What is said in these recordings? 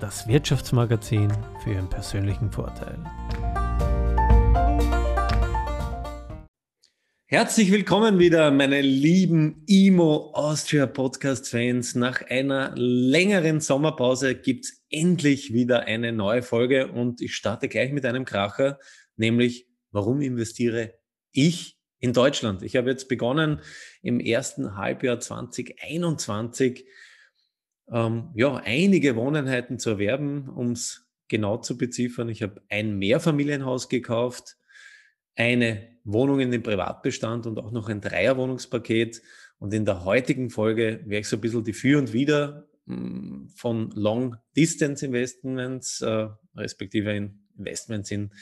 das Wirtschaftsmagazin für Ihren persönlichen Vorteil. Herzlich willkommen wieder, meine lieben Imo Austria Podcast Fans. Nach einer längeren Sommerpause gibt es endlich wieder eine neue Folge und ich starte gleich mit einem Kracher, nämlich warum investiere ich in Deutschland? Ich habe jetzt begonnen im ersten Halbjahr 2021 ähm, ja, einige Wohneinheiten zu erwerben, um es genau zu beziffern. Ich habe ein Mehrfamilienhaus gekauft, eine Wohnung in den Privatbestand und auch noch ein Dreierwohnungspaket. Und in der heutigen Folge werde ich so ein bisschen die Für und Wider hm, von Long Distance Investments, äh, respektive Investments in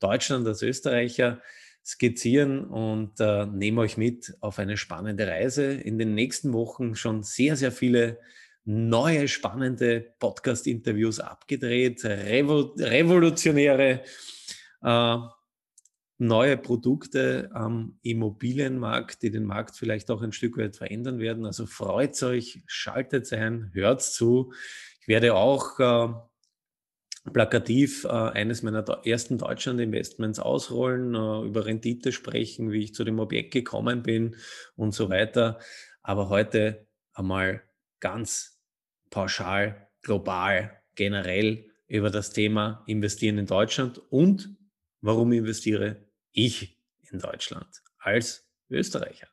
Deutschland als Österreicher skizzieren und äh, nehme euch mit auf eine spannende Reise. In den nächsten Wochen schon sehr, sehr viele neue spannende Podcast-Interviews abgedreht, revo revolutionäre äh, neue Produkte am Immobilienmarkt, die den Markt vielleicht auch ein Stück weit verändern werden. Also freut euch, schaltet ein, hört zu. Ich werde auch äh, plakativ äh, eines meiner ersten Deutschland-Investments ausrollen, äh, über Rendite sprechen, wie ich zu dem Objekt gekommen bin und so weiter. Aber heute einmal ganz pauschal, global, generell über das Thema Investieren in Deutschland und warum investiere ich in Deutschland als Österreicher.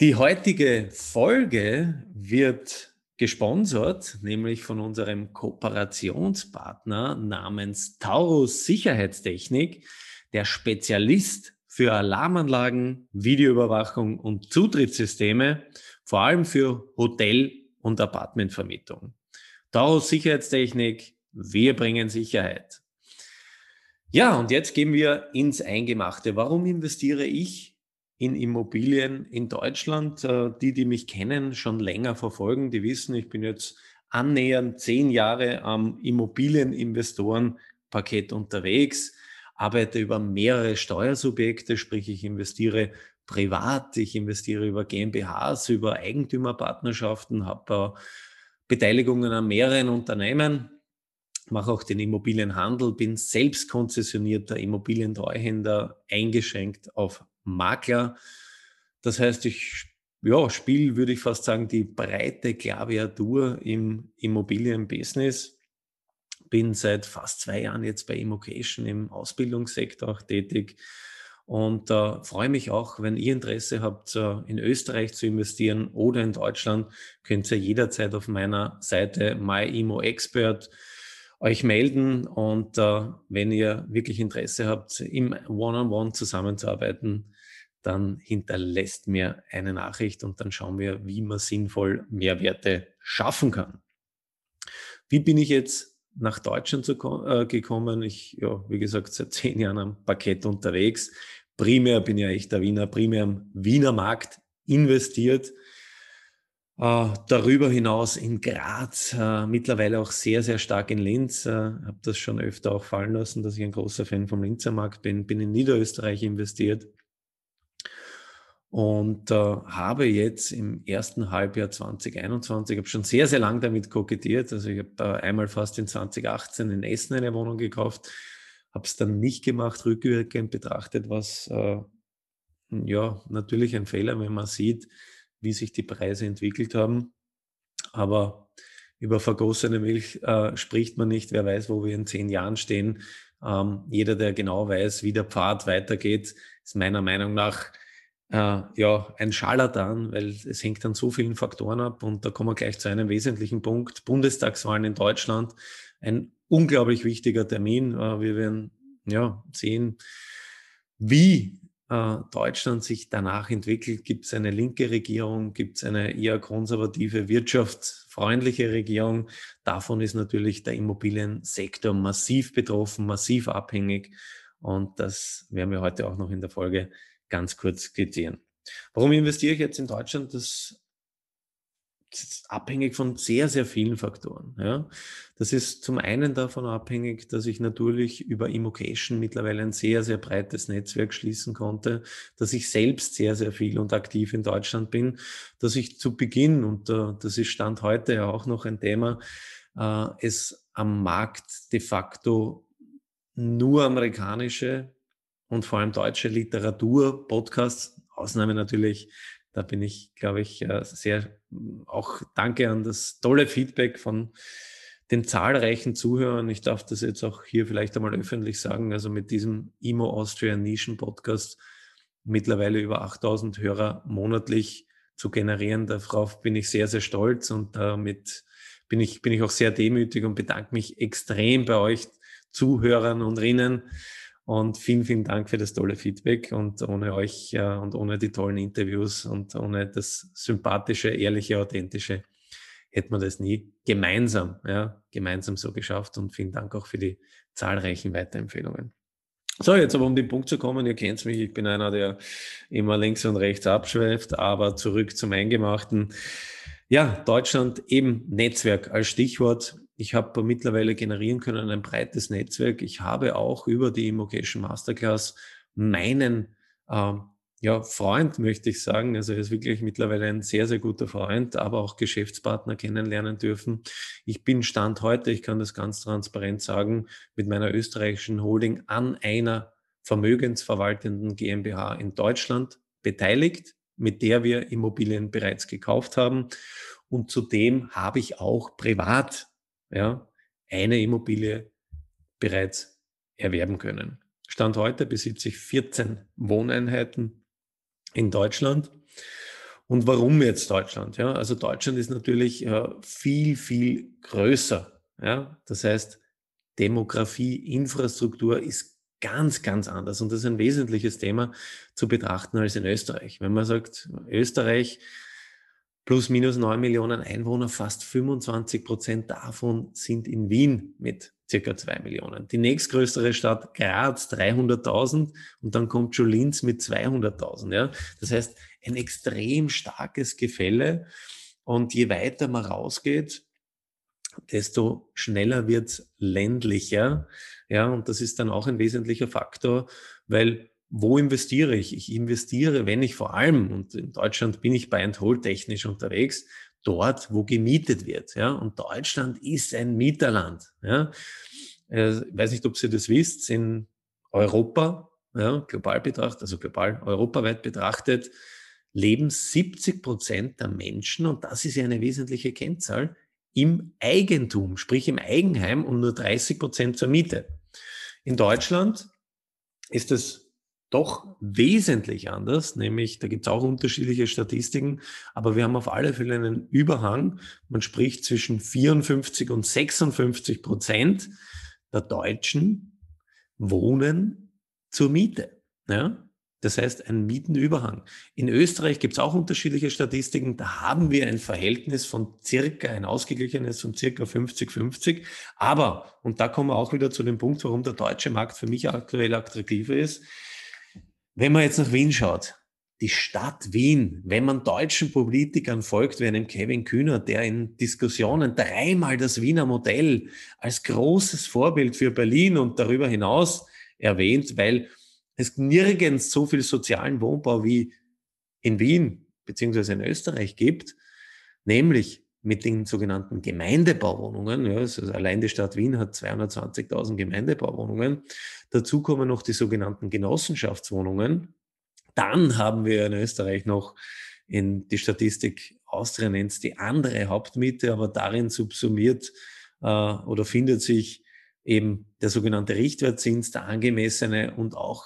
Die heutige Folge wird gesponsert, nämlich von unserem Kooperationspartner namens Taurus Sicherheitstechnik, der Spezialist für Alarmanlagen, Videoüberwachung und Zutrittssysteme, vor allem für Hotel- und Apartmentvermietung. Daraus Sicherheitstechnik, wir bringen Sicherheit. Ja, und jetzt gehen wir ins Eingemachte. Warum investiere ich in Immobilien in Deutschland? Äh, die, die mich kennen, schon länger verfolgen, die wissen, ich bin jetzt annähernd zehn Jahre am Immobilieninvestorenpaket unterwegs, arbeite über mehrere Steuersubjekte, sprich ich investiere privat, ich investiere über GmbHs, über Eigentümerpartnerschaften, habe Beteiligungen an mehreren Unternehmen, mache auch den Immobilienhandel, bin selbst konzessionierter Immobilientreuhänder, eingeschränkt auf Makler. Das heißt, ich ja, spiele, würde ich fast sagen, die breite Klaviatur im Immobilienbusiness. Bin seit fast zwei Jahren jetzt bei Immocation im Ausbildungssektor auch tätig und äh, freue mich auch, wenn ihr Interesse habt, äh, in Österreich zu investieren oder in Deutschland, könnt ihr jederzeit auf meiner Seite MyImoExpert euch melden. Und äh, wenn ihr wirklich Interesse habt, im One-on-One -on -One zusammenzuarbeiten, dann hinterlässt mir eine Nachricht und dann schauen wir, wie man sinnvoll Mehrwerte schaffen kann. Wie bin ich jetzt nach Deutschland zu, äh, gekommen. Ich, ja, wie gesagt, seit zehn Jahren am Parkett unterwegs. Primär bin ja echt der Wiener, primär am Wiener Markt investiert. Äh, darüber hinaus in Graz, äh, mittlerweile auch sehr, sehr stark in Linz. Äh, habe das schon öfter auch fallen lassen, dass ich ein großer Fan vom Linzer Markt bin. Bin in Niederösterreich investiert und äh, habe jetzt im ersten Halbjahr 2021, habe schon sehr, sehr lang damit kokettiert. Also ich habe äh, einmal fast in 2018 in Essen eine Wohnung gekauft, habe es dann nicht gemacht, rückwirkend betrachtet, was äh, ja natürlich ein Fehler, wenn man sieht, wie sich die Preise entwickelt haben. Aber über vergossene Milch äh, spricht man nicht. Wer weiß, wo wir in zehn Jahren stehen. Ähm, jeder, der genau weiß, wie der Pfad weitergeht, ist meiner Meinung nach äh, ja, ein Scharlatan, weil es hängt an so vielen Faktoren ab. Und da kommen wir gleich zu einem wesentlichen Punkt. Bundestagswahlen in Deutschland, ein unglaublich wichtiger Termin. Äh, wir werden ja, sehen, wie äh, Deutschland sich danach entwickelt, gibt es eine linke Regierung, gibt es eine eher konservative, wirtschaftsfreundliche Regierung. Davon ist natürlich der Immobiliensektor massiv betroffen, massiv abhängig. Und das werden wir heute auch noch in der Folge ganz kurz skizzieren. Warum investiere ich jetzt in Deutschland? Das ist abhängig von sehr, sehr vielen Faktoren. Ja. Das ist zum einen davon abhängig, dass ich natürlich über Immocation mittlerweile ein sehr, sehr breites Netzwerk schließen konnte, dass ich selbst sehr, sehr viel und aktiv in Deutschland bin, dass ich zu Beginn, und uh, das ist Stand heute ja auch noch ein Thema, uh, es am Markt de facto nur amerikanische und vor allem deutsche Literatur, Podcasts, Ausnahme natürlich da bin ich, glaube ich, äh, sehr auch danke an das tolle Feedback von den zahlreichen Zuhörern. Ich darf das jetzt auch hier vielleicht einmal öffentlich sagen. Also mit diesem Imo Austria Nischen Podcast mittlerweile über 8000 Hörer monatlich zu generieren. Darauf bin ich sehr, sehr stolz und damit bin ich, bin ich auch sehr demütig und bedanke mich extrem bei euch Zuhörern und Rinnen und vielen, vielen Dank für das tolle Feedback. Und ohne euch äh, und ohne die tollen Interviews und ohne das sympathische, ehrliche, authentische hätten wir das nie gemeinsam, ja, gemeinsam so geschafft. Und vielen Dank auch für die zahlreichen Weiterempfehlungen. So, jetzt aber um den Punkt zu kommen, ihr kennt mich, ich bin einer, der immer links und rechts abschweift, aber zurück zum Eingemachten. Ja, Deutschland eben Netzwerk als Stichwort. Ich habe mittlerweile generieren können ein breites Netzwerk. Ich habe auch über die Immocation Masterclass meinen äh, ja, Freund, möchte ich sagen, also er ist wirklich mittlerweile ein sehr, sehr guter Freund, aber auch Geschäftspartner kennenlernen dürfen. Ich bin Stand heute, ich kann das ganz transparent sagen, mit meiner österreichischen Holding an einer vermögensverwaltenden GmbH in Deutschland beteiligt, mit der wir Immobilien bereits gekauft haben. Und zudem habe ich auch privat ja, eine Immobilie bereits erwerben können. Stand heute besitze ich 14 Wohneinheiten in Deutschland. Und warum jetzt Deutschland? Ja, also Deutschland ist natürlich äh, viel, viel größer. Ja, das heißt, Demografie, Infrastruktur ist ganz, ganz anders. Und das ist ein wesentliches Thema zu betrachten als in Österreich. Wenn man sagt, Österreich plus minus neun Millionen Einwohner, fast 25 Prozent davon sind in Wien mit circa zwei Millionen. Die nächstgrößere Stadt Graz 300.000 und dann kommt schon Linz mit 200.000. Ja? Das heißt, ein extrem starkes Gefälle und je weiter man rausgeht, desto schneller wird ländlicher. Ja, und das ist dann auch ein wesentlicher Faktor, weil wo investiere ich? Ich investiere, wenn ich vor allem, und in Deutschland bin ich bei and hold technisch unterwegs, dort, wo gemietet wird. Ja? Und Deutschland ist ein Mieterland. Ja? Äh, ich weiß nicht, ob Sie das wisst, in Europa, ja, global betrachtet, also global, europaweit betrachtet, leben 70 Prozent der Menschen, und das ist ja eine wesentliche Kennzahl, im Eigentum, sprich im Eigenheim und nur 30 Prozent zur Miete. In Deutschland ist es doch wesentlich anders, nämlich da gibt es auch unterschiedliche Statistiken, aber wir haben auf alle Fälle einen Überhang. Man spricht zwischen 54 und 56 Prozent der Deutschen wohnen zur Miete. Ja? Das heißt, ein Mietenüberhang. In Österreich gibt es auch unterschiedliche Statistiken. Da haben wir ein Verhältnis von circa, ein ausgeglichenes von circa 50-50. Aber, und da kommen wir auch wieder zu dem Punkt, warum der deutsche Markt für mich aktuell attraktiver ist, wenn man jetzt nach Wien schaut, die Stadt Wien, wenn man deutschen Politikern folgt, wie einem Kevin Kühner, der in Diskussionen dreimal das Wiener Modell als großes Vorbild für Berlin und darüber hinaus erwähnt, weil es nirgends so viel sozialen Wohnbau wie in Wien beziehungsweise in Österreich gibt, nämlich mit den sogenannten Gemeindebauwohnungen. Ja, also allein die Stadt Wien hat 220.000 Gemeindebauwohnungen. Dazu kommen noch die sogenannten Genossenschaftswohnungen. Dann haben wir in Österreich noch in die Statistik Austria nennt die andere Hauptmiete, aber darin subsumiert äh, oder findet sich eben der sogenannte Richtwertzins, der angemessene und auch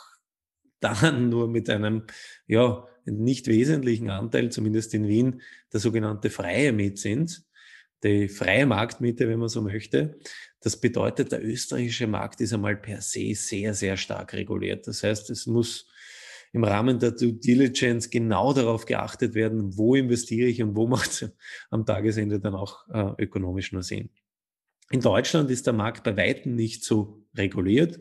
dann nur mit einem ja, nicht wesentlichen Anteil, zumindest in Wien, der sogenannte freie Mietzins, die freie Marktmiete, wenn man so möchte. Das bedeutet, der österreichische Markt ist einmal per se sehr, sehr stark reguliert. Das heißt, es muss im Rahmen der Due Diligence genau darauf geachtet werden, wo investiere ich und wo macht es am Tagesende dann auch äh, ökonomisch nur Sinn. In Deutschland ist der Markt bei weitem nicht so reguliert.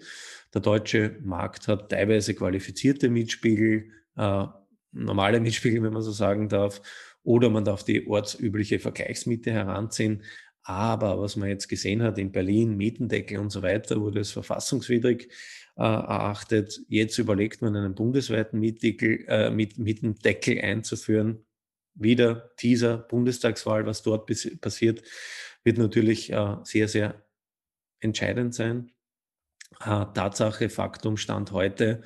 Der deutsche Markt hat teilweise qualifizierte Mietspiegel, äh, normale Mietspiegel, wenn man so sagen darf, oder man darf die ortsübliche Vergleichsmiete heranziehen. Aber was man jetzt gesehen hat in Berlin, Mietendeckel und so weiter, wurde es verfassungswidrig äh, erachtet. Jetzt überlegt man einen bundesweiten Mietdeckel, äh, mit, Mietendeckel einzuführen. Wieder Teaser, Bundestagswahl, was dort passiert, wird natürlich äh, sehr, sehr entscheidend sein. Äh, Tatsache, Faktum, Stand heute,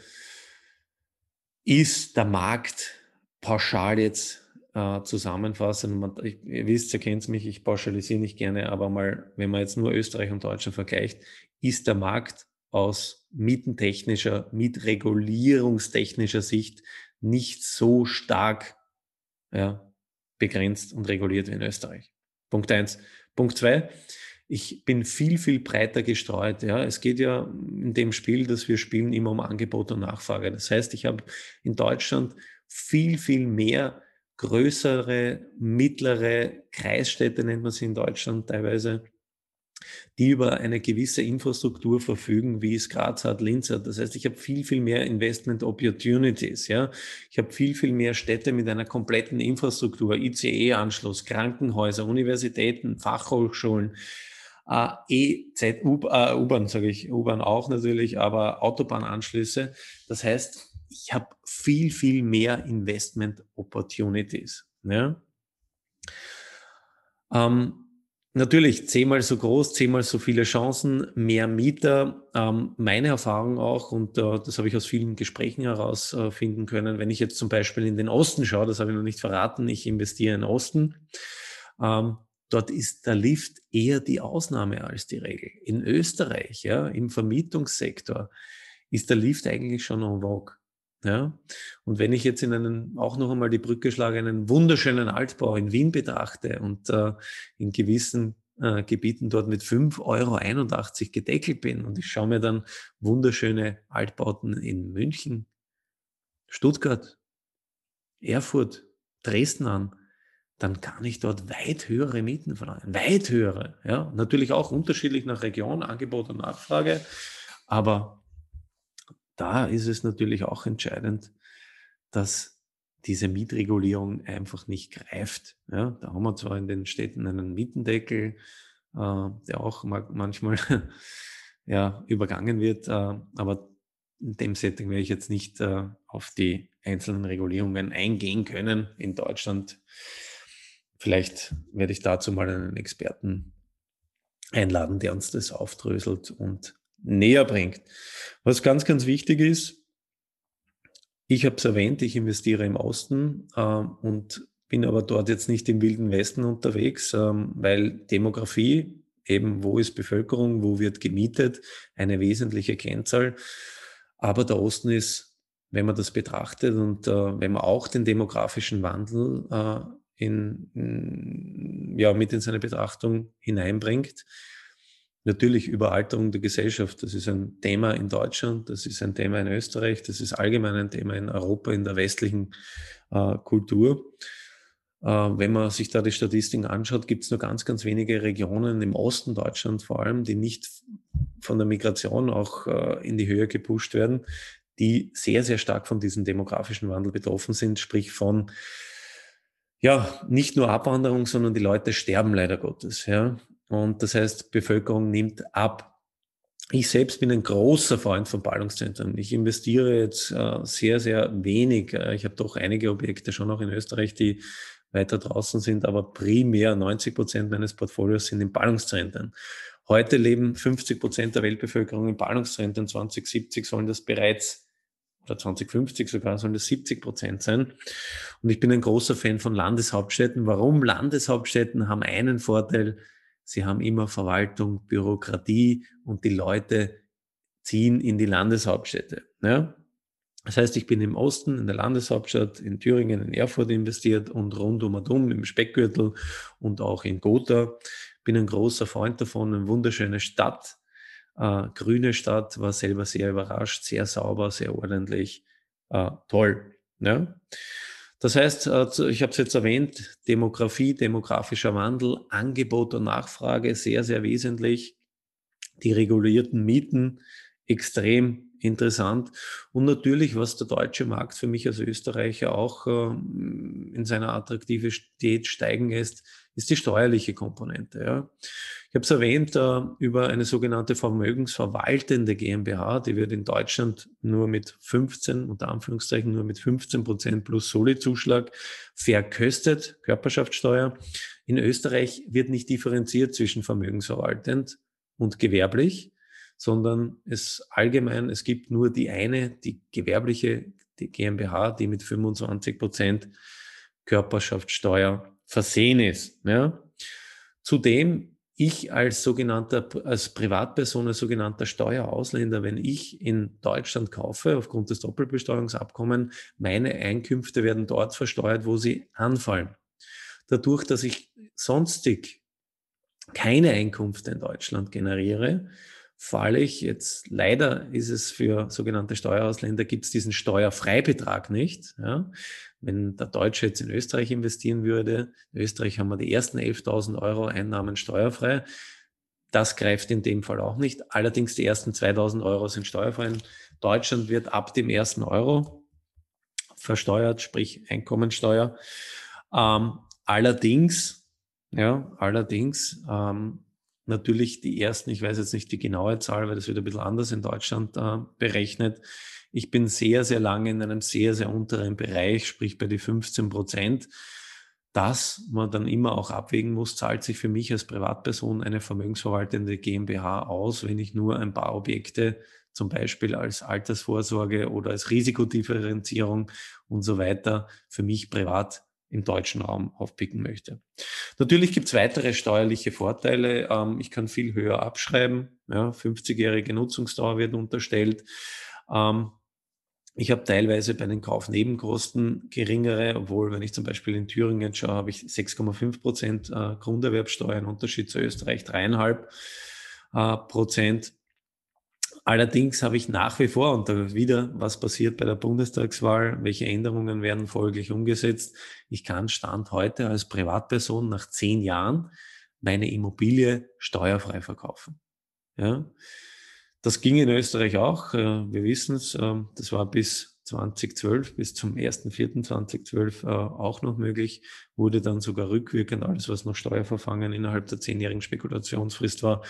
ist der Markt pauschal jetzt äh, zusammenfassen. Man, ich, ihr wisst, ihr kennt mich, ich pauschalisiere nicht gerne, aber mal, wenn man jetzt nur Österreich und Deutschland vergleicht, ist der Markt aus mietentechnischer, mietregulierungstechnischer Sicht nicht so stark ja, begrenzt und reguliert wie in Österreich. Punkt eins. Punkt zwei, ich bin viel, viel breiter gestreut. Ja. Es geht ja in dem Spiel, das wir spielen, immer um Angebot und Nachfrage. Das heißt, ich habe in Deutschland viel, viel mehr größere, mittlere Kreisstädte, nennt man sie in Deutschland teilweise, die über eine gewisse Infrastruktur verfügen, wie es Graz hat, Linz hat. Das heißt, ich habe viel, viel mehr Investment Opportunities. Ja? Ich habe viel, viel mehr Städte mit einer kompletten Infrastruktur, ICE-Anschluss, Krankenhäuser, Universitäten, Fachhochschulen, äh, EZ, U-Bahn, sage ich, U-Bahn auch natürlich, aber Autobahnanschlüsse. Das heißt, ich habe viel, viel mehr Investment Opportunities. Ja? Ähm, Natürlich zehnmal so groß, zehnmal so viele Chancen, mehr Mieter. Ähm, meine Erfahrung auch, und äh, das habe ich aus vielen Gesprächen herausfinden äh, können, wenn ich jetzt zum Beispiel in den Osten schaue, das habe ich noch nicht verraten, ich investiere in den Osten, ähm, dort ist der Lift eher die Ausnahme als die Regel. In Österreich, ja, im Vermietungssektor, ist der Lift eigentlich schon en vogue. Ja? Und wenn ich jetzt in einen, auch noch einmal die Brücke schlage, einen wunderschönen Altbau in Wien betrachte und äh, in gewissen äh, Gebieten dort mit 5,81 Euro gedeckelt bin und ich schaue mir dann wunderschöne Altbauten in München, Stuttgart, Erfurt, Dresden an, dann kann ich dort weit höhere Mieten verlangen. Weit höhere. Ja? Natürlich auch unterschiedlich nach Region, Angebot und Nachfrage. Aber da ist es natürlich auch entscheidend, dass diese Mietregulierung einfach nicht greift. Ja, da haben wir zwar in den Städten einen Mietendeckel, äh, der auch manchmal ja, übergangen wird, äh, aber in dem Setting werde ich jetzt nicht äh, auf die einzelnen Regulierungen eingehen können in Deutschland. Vielleicht werde ich dazu mal einen Experten einladen, der uns das aufdröselt und näher bringt. Was ganz, ganz wichtig ist, ich habe es erwähnt, ich investiere im Osten äh, und bin aber dort jetzt nicht im wilden Westen unterwegs, ähm, weil Demografie, eben wo ist Bevölkerung, wo wird gemietet, eine wesentliche Kennzahl. Aber der Osten ist, wenn man das betrachtet und äh, wenn man auch den demografischen Wandel äh, in, in, ja, mit in seine Betrachtung hineinbringt, Natürlich Überalterung der Gesellschaft, das ist ein Thema in Deutschland, das ist ein Thema in Österreich, das ist allgemein ein Thema in Europa, in der westlichen äh, Kultur. Äh, wenn man sich da die Statistiken anschaut, gibt es nur ganz, ganz wenige Regionen im Osten Deutschlands vor allem, die nicht von der Migration auch äh, in die Höhe gepusht werden, die sehr, sehr stark von diesem demografischen Wandel betroffen sind, sprich von ja, nicht nur Abwanderung, sondern die Leute sterben leider Gottes. Ja. Und das heißt, Bevölkerung nimmt ab. Ich selbst bin ein großer Freund von Ballungszentren. Ich investiere jetzt äh, sehr, sehr wenig. Äh, ich habe doch einige Objekte schon noch in Österreich, die weiter draußen sind, aber primär 90 Prozent meines Portfolios sind in Ballungszentren. Heute leben 50 Prozent der Weltbevölkerung in Ballungszentren. 2070 sollen das bereits oder 2050 sogar sollen das 70 Prozent sein. Und ich bin ein großer Fan von Landeshauptstädten. Warum? Landeshauptstädten haben einen Vorteil, Sie haben immer Verwaltung, Bürokratie und die Leute ziehen in die Landeshauptstädte. Ja? Das heißt, ich bin im Osten, in der Landeshauptstadt, in Thüringen, in Erfurt investiert und rund um und um im Speckgürtel und auch in Gotha. Bin ein großer Freund davon, eine wunderschöne Stadt, äh, grüne Stadt, war selber sehr überrascht, sehr sauber, sehr ordentlich, äh, toll. Ja? Das heißt, äh, ich habe es jetzt erwähnt, Demografie, demografischer Wandel, Angebot und Nachfrage sehr, sehr wesentlich. Die regulierten Mieten extrem interessant. Und natürlich, was der deutsche Markt für mich als Österreicher auch äh, in seiner Attraktivität steigen lässt, ist die steuerliche Komponente. Ja. Ich habe es erwähnt, äh, über eine sogenannte vermögensverwaltende GmbH, die wird in Deutschland nur mit 15, unter Anführungszeichen nur mit 15 Prozent plus Soli-Zuschlag verköstet, Körperschaftssteuer. In Österreich wird nicht differenziert zwischen vermögensverwaltend und gewerblich, sondern es allgemein, es gibt nur die eine, die gewerbliche die GmbH, die mit 25 Prozent Körperschaftssteuer versehen ist. Ja. Zudem ich als sogenannter, als Privatperson, als sogenannter Steuerausländer, wenn ich in Deutschland kaufe, aufgrund des Doppelbesteuerungsabkommens, meine Einkünfte werden dort versteuert, wo sie anfallen. Dadurch, dass ich sonstig keine Einkünfte in Deutschland generiere, falle ich jetzt, leider ist es für sogenannte Steuerausländer, gibt es diesen Steuerfreibetrag nicht. Ja. Wenn der Deutsche jetzt in Österreich investieren würde, in Österreich haben wir die ersten 11.000 Euro Einnahmen steuerfrei. Das greift in dem Fall auch nicht. Allerdings die ersten 2.000 Euro sind steuerfrei. In Deutschland wird ab dem ersten Euro versteuert, sprich Einkommensteuer. Ähm, allerdings, ja, allerdings ähm, natürlich die ersten, ich weiß jetzt nicht die genaue Zahl, weil das wird ein bisschen anders in Deutschland äh, berechnet. Ich bin sehr, sehr lange in einem sehr, sehr unteren Bereich, sprich bei die 15 Prozent. Das man dann immer auch abwägen muss, zahlt sich für mich als Privatperson eine vermögensverwaltende GmbH aus, wenn ich nur ein paar Objekte zum Beispiel als Altersvorsorge oder als Risikodifferenzierung und so weiter für mich privat im deutschen Raum aufpicken möchte. Natürlich gibt es weitere steuerliche Vorteile. Ähm, ich kann viel höher abschreiben. Ja, 50-jährige Nutzungsdauer wird unterstellt. Ähm, ich habe teilweise bei den Kaufnebenkosten geringere, obwohl, wenn ich zum Beispiel in Thüringen schaue, habe ich 6,5 Prozent äh, Grunderwerbsteuer, ein Unterschied zu Österreich 3,5 äh, Prozent. Allerdings habe ich nach wie vor, und da wieder, was passiert bei der Bundestagswahl, welche Änderungen werden folglich umgesetzt. Ich kann Stand heute als Privatperson nach zehn Jahren meine Immobilie steuerfrei verkaufen. Ja. Das ging in Österreich auch. Äh, wir wissen es, äh, das war bis 2012, bis zum 1.4.2012 äh, auch noch möglich, wurde dann sogar rückwirkend alles, was noch Steuerverfangen innerhalb der zehnjährigen Spekulationsfrist war,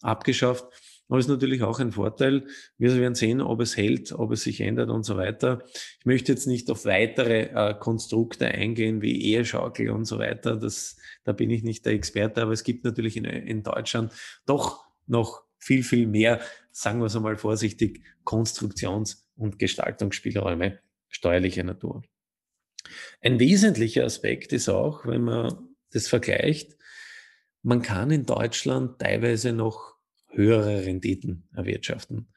abgeschafft. Aber ist natürlich auch ein Vorteil. Wir werden sehen, ob es hält, ob es sich ändert und so weiter. Ich möchte jetzt nicht auf weitere äh, Konstrukte eingehen, wie Eheschaukel und so weiter. Das, da bin ich nicht der Experte, aber es gibt natürlich in, in Deutschland doch noch viel, viel mehr, sagen wir es einmal vorsichtig, Konstruktions- und Gestaltungsspielräume steuerlicher Natur. Ein wesentlicher Aspekt ist auch, wenn man das vergleicht, man kann in Deutschland teilweise noch höhere Renditen erwirtschaften.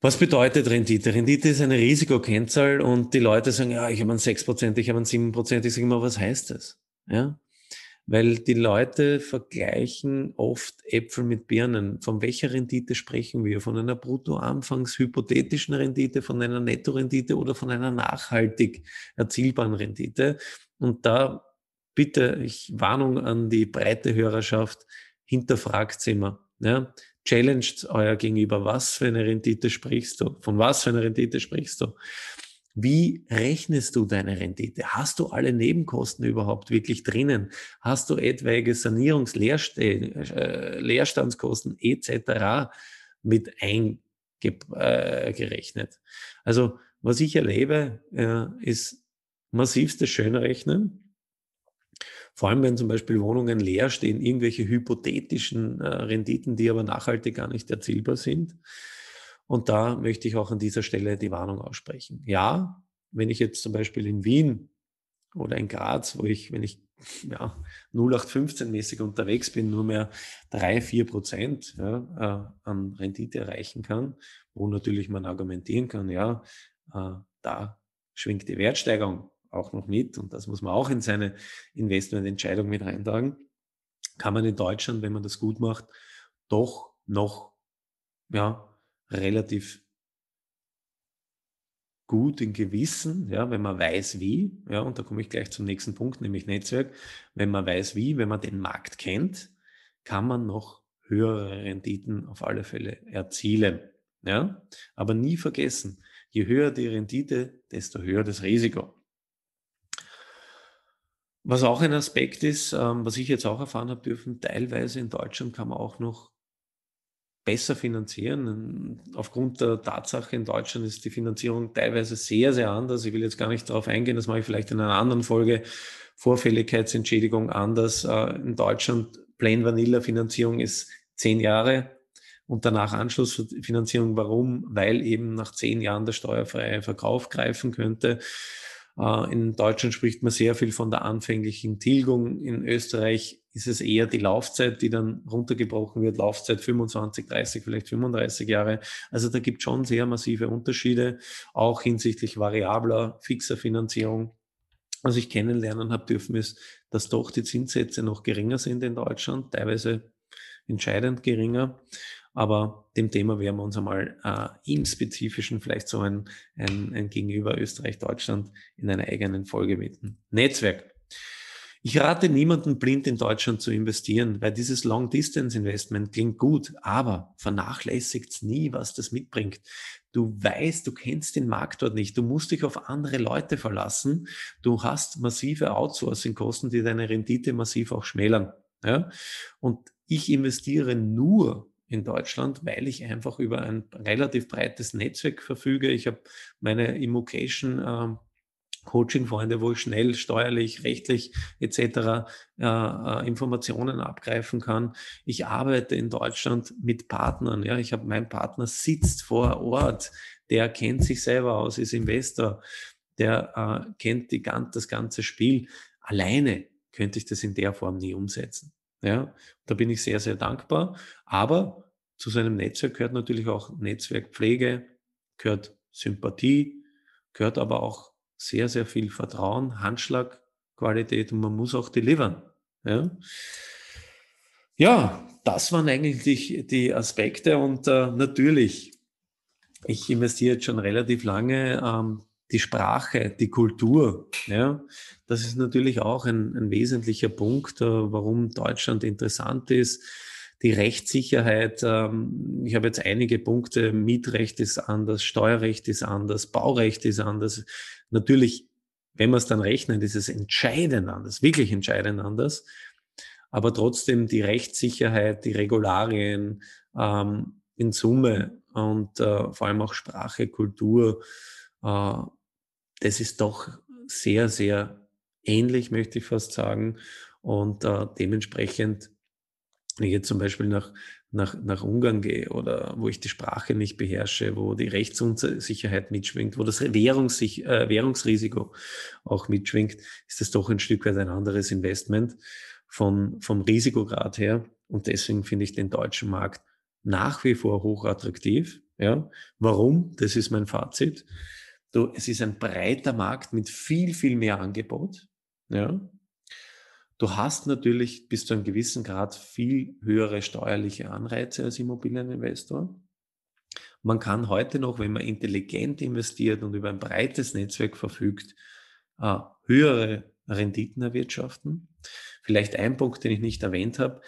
Was bedeutet Rendite? Rendite ist eine Risikokennzahl und die Leute sagen, ja, ich habe einen 6%, ich habe einen 7%. Ich sage immer, was heißt das? Ja? Weil die Leute vergleichen oft Äpfel mit Birnen. Von welcher Rendite sprechen wir? Von einer brutto-anfangs hypothetischen Rendite, von einer Nettorendite oder von einer nachhaltig erzielbaren Rendite? Und da bitte ich Warnung an die breite Hörerschaft, hinterfragt immer. Ja? Challenged euer Gegenüber. Was für eine Rendite sprichst du? Von was für einer Rendite sprichst du? Wie rechnest du deine Rendite? Hast du alle Nebenkosten überhaupt wirklich drinnen? Hast du etwaige Sanierungs-, äh, etc. mit eingerechnet? Äh, also was ich erlebe, äh, ist massivstes Schönrechnen vor allem, wenn zum Beispiel Wohnungen leer stehen, irgendwelche hypothetischen äh, Renditen, die aber nachhaltig gar nicht erzielbar sind. Und da möchte ich auch an dieser Stelle die Warnung aussprechen. Ja, wenn ich jetzt zum Beispiel in Wien oder in Graz, wo ich, wenn ich ja, 0815-mäßig unterwegs bin, nur mehr drei vier Prozent ja, äh, an Rendite erreichen kann, wo natürlich man argumentieren kann, ja, äh, da schwingt die Wertsteigerung auch noch mit und das muss man auch in seine Investmententscheidung mit reintragen, kann man in Deutschland, wenn man das gut macht, doch noch ja, relativ gut in Gewissen, ja, wenn man weiß wie, ja, und da komme ich gleich zum nächsten Punkt, nämlich Netzwerk. Wenn man weiß wie, wenn man den Markt kennt, kann man noch höhere Renditen auf alle Fälle erzielen. Ja, aber nie vergessen, je höher die Rendite, desto höher das Risiko. Was auch ein Aspekt ist, ähm, was ich jetzt auch erfahren habe dürfen, teilweise in Deutschland kann man auch noch besser finanzieren. Aufgrund der Tatsache, in Deutschland ist die Finanzierung teilweise sehr, sehr anders. Ich will jetzt gar nicht darauf eingehen, das mache ich vielleicht in einer anderen Folge. Vorfälligkeitsentschädigung anders. Äh, in Deutschland Plain Vanilla Finanzierung ist zehn Jahre und danach Anschlussfinanzierung. Warum? Weil eben nach zehn Jahren der steuerfreie Verkauf greifen könnte. Äh, in Deutschland spricht man sehr viel von der anfänglichen Tilgung. In Österreich ist es eher die Laufzeit, die dann runtergebrochen wird. Laufzeit 25, 30, vielleicht 35 Jahre. Also da gibt es schon sehr massive Unterschiede, auch hinsichtlich variabler, fixer Finanzierung. Was ich kennenlernen habe dürfen, ist, dass doch die Zinssätze noch geringer sind in Deutschland, teilweise entscheidend geringer. Aber dem Thema werden wir uns einmal äh, im Spezifischen vielleicht so ein, ein, ein Gegenüber Österreich-Deutschland in einer eigenen Folge widmen. Netzwerk. Ich rate niemanden blind in Deutschland zu investieren, weil dieses Long-Distance-Investment klingt gut, aber vernachlässigt nie, was das mitbringt. Du weißt, du kennst den Markt dort nicht. Du musst dich auf andere Leute verlassen. Du hast massive Outsourcing-Kosten, die deine Rendite massiv auch schmälern. Ja? Und ich investiere nur in Deutschland, weil ich einfach über ein relativ breites Netzwerk verfüge. Ich habe meine Immocation äh, Coaching-Freunde, wo ich schnell steuerlich, rechtlich etc. Äh, äh, Informationen abgreifen kann. Ich arbeite in Deutschland mit Partnern. Ja, ich habe mein Partner sitzt vor Ort, der kennt sich selber aus, ist Investor, der äh, kennt die, das ganze Spiel. Alleine könnte ich das in der Form nie umsetzen. Ja, da bin ich sehr, sehr dankbar. Aber zu seinem Netzwerk gehört natürlich auch Netzwerkpflege, gehört Sympathie, gehört aber auch sehr, sehr viel Vertrauen, Handschlagqualität und man muss auch delivern. Ja, ja das waren eigentlich die Aspekte und äh, natürlich, ich investiere jetzt schon relativ lange. Ähm, die Sprache, die Kultur, ja, das ist natürlich auch ein, ein wesentlicher Punkt, äh, warum Deutschland interessant ist. Die Rechtssicherheit, ähm, ich habe jetzt einige Punkte, Mietrecht ist anders, Steuerrecht ist anders, Baurecht ist anders. Natürlich, wenn man es dann rechnet, ist es entscheidend anders, wirklich entscheidend anders. Aber trotzdem die Rechtssicherheit, die Regularien ähm, in Summe und äh, vor allem auch Sprache, Kultur, äh, das ist doch sehr, sehr ähnlich, möchte ich fast sagen. Und äh, dementsprechend, wenn ich jetzt zum Beispiel nach, nach, nach Ungarn gehe oder wo ich die Sprache nicht beherrsche, wo die Rechtsunsicherheit mitschwingt, wo das Währungssich äh, Währungsrisiko auch mitschwingt, ist das doch ein Stück weit ein anderes Investment von, vom Risikograd her. Und deswegen finde ich den deutschen Markt nach wie vor hochattraktiv. Ja, warum? Das ist mein Fazit. Du, es ist ein breiter Markt mit viel, viel mehr Angebot. Ja. Du hast natürlich bis zu einem gewissen Grad viel höhere steuerliche Anreize als Immobilieninvestor. Man kann heute noch, wenn man intelligent investiert und über ein breites Netzwerk verfügt, äh, höhere Renditen erwirtschaften. Vielleicht ein Punkt, den ich nicht erwähnt habe,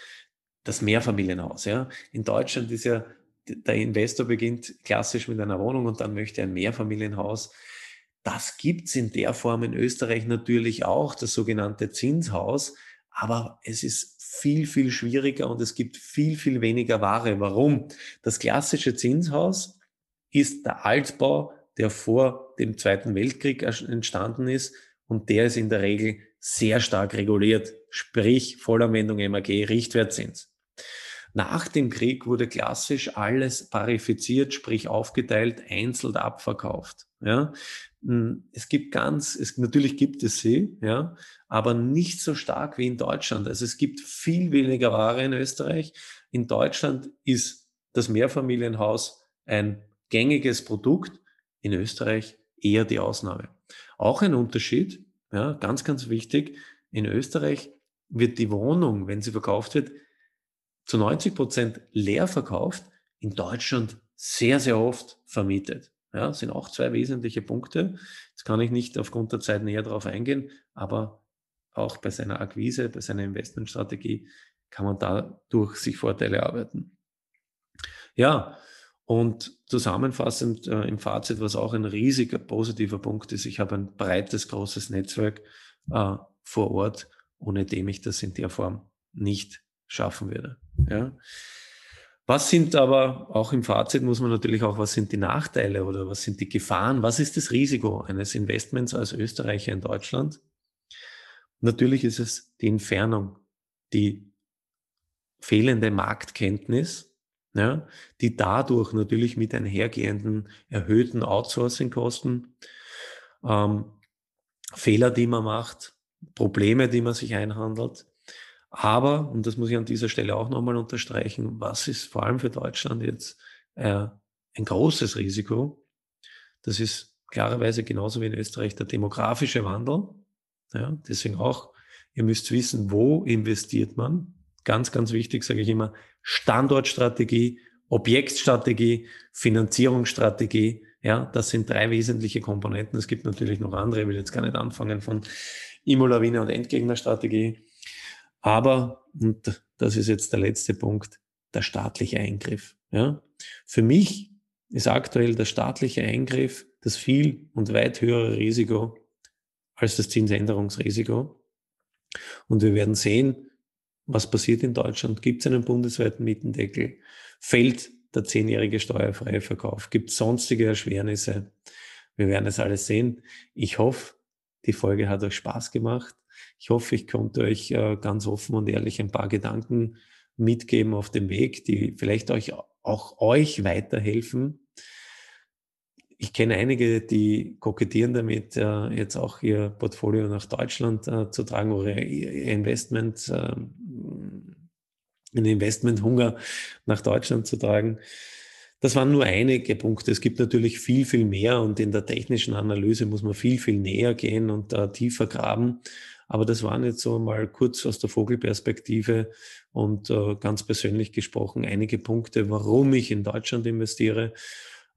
das Mehrfamilienhaus. Ja. In Deutschland ist ja der Investor beginnt klassisch mit einer Wohnung und dann möchte er ein Mehrfamilienhaus. Das gibt es in der Form in Österreich natürlich auch, das sogenannte Zinshaus, aber es ist viel, viel schwieriger und es gibt viel, viel weniger Ware. Warum? Das klassische Zinshaus ist der Altbau, der vor dem Zweiten Weltkrieg entstanden ist und der ist in der Regel sehr stark reguliert, sprich Vollanwendung MAG, Richtwertzins. Nach dem Krieg wurde klassisch alles parifiziert, sprich aufgeteilt, einzeln abverkauft. Ja, es gibt ganz, es, natürlich gibt es sie, ja, aber nicht so stark wie in Deutschland. Also es gibt viel weniger Ware in Österreich. In Deutschland ist das Mehrfamilienhaus ein gängiges Produkt, in Österreich eher die Ausnahme. Auch ein Unterschied, ja, ganz, ganz wichtig. In Österreich wird die Wohnung, wenn sie verkauft wird, zu 90 Prozent leer verkauft, in Deutschland sehr, sehr oft vermietet. Ja, sind auch zwei wesentliche Punkte. Jetzt kann ich nicht aufgrund der Zeit näher darauf eingehen, aber auch bei seiner Akquise, bei seiner Investmentstrategie kann man dadurch sich Vorteile arbeiten. Ja, und zusammenfassend äh, im Fazit, was auch ein riesiger positiver Punkt ist, ich habe ein breites, großes Netzwerk äh, vor Ort, ohne dem ich das in der Form nicht schaffen würde. Ja. Was sind aber, auch im Fazit muss man natürlich auch, was sind die Nachteile oder was sind die Gefahren? Was ist das Risiko eines Investments als Österreicher in Deutschland? Natürlich ist es die Entfernung, die fehlende Marktkenntnis, ja, die dadurch natürlich mit einhergehenden erhöhten Outsourcing-Kosten, ähm, Fehler, die man macht, Probleme, die man sich einhandelt, aber, und das muss ich an dieser Stelle auch nochmal unterstreichen, was ist vor allem für Deutschland jetzt äh, ein großes Risiko? Das ist klarerweise genauso wie in Österreich der demografische Wandel. Ja, deswegen auch, ihr müsst wissen, wo investiert man. Ganz, ganz wichtig, sage ich immer, Standortstrategie, Objektstrategie, Finanzierungsstrategie. Ja, das sind drei wesentliche Komponenten. Es gibt natürlich noch andere, ich will jetzt gar nicht anfangen von Imolawine und Endgegnerstrategie. Aber, und das ist jetzt der letzte Punkt, der staatliche Eingriff. Ja? Für mich ist aktuell der staatliche Eingriff das viel und weit höhere Risiko als das Zinsänderungsrisiko. Und wir werden sehen, was passiert in Deutschland. Gibt es einen bundesweiten Mietendeckel? Fällt der zehnjährige steuerfreie Verkauf? Gibt es sonstige Erschwernisse? Wir werden es alles sehen. Ich hoffe, die Folge hat euch Spaß gemacht. Ich hoffe, ich konnte euch äh, ganz offen und ehrlich ein paar Gedanken mitgeben auf dem Weg, die vielleicht euch auch euch weiterhelfen. Ich kenne einige, die kokettieren damit, äh, jetzt auch ihr Portfolio nach Deutschland äh, zu tragen oder ihr Investment, einen Investmenthunger nach Deutschland zu tragen. Das waren nur einige Punkte. Es gibt natürlich viel, viel mehr und in der technischen Analyse muss man viel, viel näher gehen und äh, tiefer graben. Aber das waren jetzt so mal kurz aus der Vogelperspektive und äh, ganz persönlich gesprochen einige Punkte, warum ich in Deutschland investiere.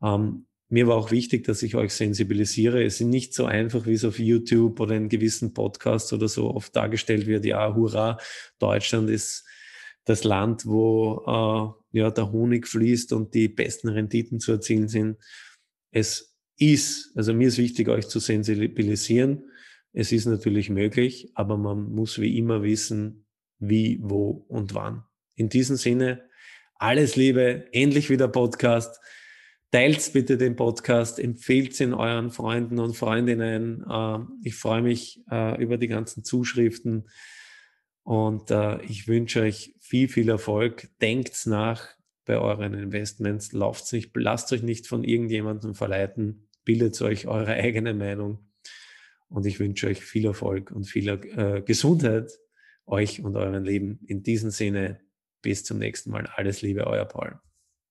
Ähm, mir war auch wichtig, dass ich euch sensibilisiere. Es ist nicht so einfach, wie es auf YouTube oder in gewissen Podcasts oder so oft dargestellt wird. Ja, hurra, Deutschland ist das Land, wo äh, ja, der Honig fließt und die besten Renditen zu erzielen sind. Es ist, also mir ist wichtig, euch zu sensibilisieren. Es ist natürlich möglich, aber man muss wie immer wissen, wie, wo und wann. In diesem Sinne, alles Liebe, endlich wieder Podcast. Teilt bitte den Podcast, empfehlt ihn euren Freunden und Freundinnen. Äh, ich freue mich äh, über die ganzen Zuschriften und äh, ich wünsche euch viel, viel Erfolg. Denkt nach bei euren Investments. Lauft nicht, lasst euch nicht von irgendjemandem verleiten. Bildet euch eure eigene Meinung und ich wünsche euch viel Erfolg und viel äh, Gesundheit, euch und eurem Leben. In diesem Sinne, bis zum nächsten Mal. Alles Liebe, euer Paul.